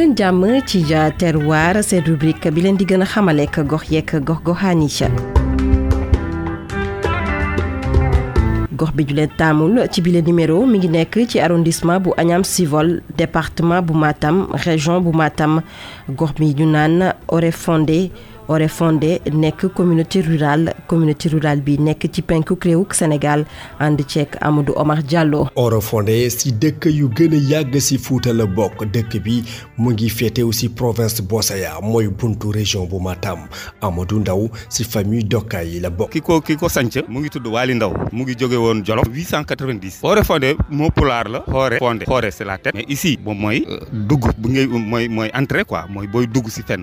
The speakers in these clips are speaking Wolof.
leen jàmm ci terroir seen rubrique bi leen di gën a xamaleek gox yeeg gox goxaan yi gox bi ju leen taamul ci bile numéro mi ngi nekk ci arrondissement bu Agnam Civol département bu Matam région bu Matam gox bi ñu naan Oréfondé Oréfondé nekk communauté rurale communauté rurale bi nekk ci penku réewuk Sénégal ànd ceek Amadou Omar Diallo. Oréfondé si dëkk yu gën a yàgg si Fuuta la bokk dëkk bi mu ngi féete aussi province Bossaya mooy buntu région bu Matam Amadou Ndaw si famille Dokka yi la bokk. ki ko ki ko sanc mu ngi tudd Waali Ndaw mu ngi jóge woon Jolof 890 Oréfondé moo pulaar la xoore fondé xoore c'est la tête mais ici moom mooy euh, dugg bu ngay mooy mooy entrée quoi mooy booy dugg si fenn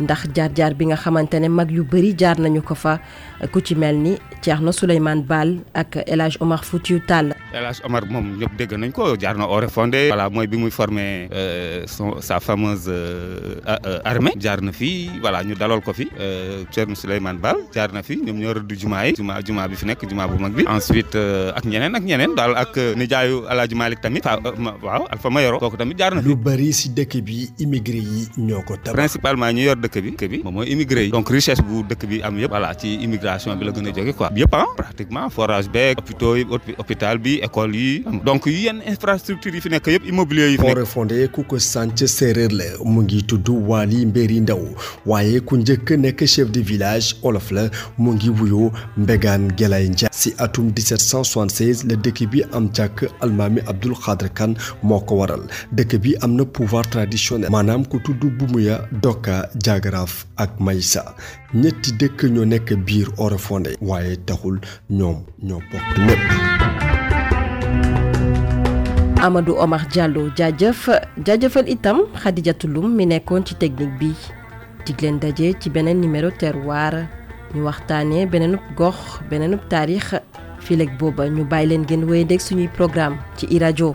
ndax jaar-jaar bi nga xamante ne mag yu bëri jaar nañu ko fa ku ci mel ni Thierno Souleymane Baal ak El Hadj Omar Foutiou Tall. El Hadj Omar moom ñëpp dégg nañ ko jaar na Oréfondé. voilà mooy bi muy formé euh, son sa fameuse euh, euh, armée. jaar na fi voilà ñu dalal ko fi Thierno Souleymane Baal jaar na fi ñoom ñoo rëdd jumaa yi. jumaa jumaa bi fi nekk jumaa bu mag bi. ensuite ak ñeneen ak ñeneen daal ak nijaayu El Hadj Malick tamit. waaw Alpha Mayoro kooku tamit jaar na fi. lu bëri si dëkk bi immigré yi ñoo ko tabax. principalement ñu yor dëkk bi. dëkk bi moom mooy immigré yi. donc richesse bu dëkk bi am yëpp. voilà ci immigration bi la gën a jóge quoi. yëpp ah pratiquement forage beeg. hôpitaux yi hôpital bi école yi. donc yenn infrastructure yi fi nekk yëpp immobilier yi fi nekk. fondé ku ko sànc séeréer la mu ngi tudd Waly Mbéri Ndaw waaye ku njëkk nekk chef de village olof la mu ngi wuyoo Mbégane Gelaye Ndiaye. si atum 1776 la dëkk bi am jàkk almaami Abdul Xaadir Kan moo ko waral. dëkk bi am na pouvoir traditionnel maanaam ku tudd Bumuya Doka Jagaraaf ak Maysa ñetti dëkk ñoo nekk biir Oréfondé waaye taxul ñoom ñoo bokk lépp Amadou Omar Diallo jaajëf jaajëfal itam Khadija Tulum mi nekkoon ci technique bi dig leen daje ci beneen numéro terroir ñu waxtaanee beneenub gox beneenub taarix fii léegi booba ñu bàyyi leen ngeen wéy dégg suñuy programme ci i rajo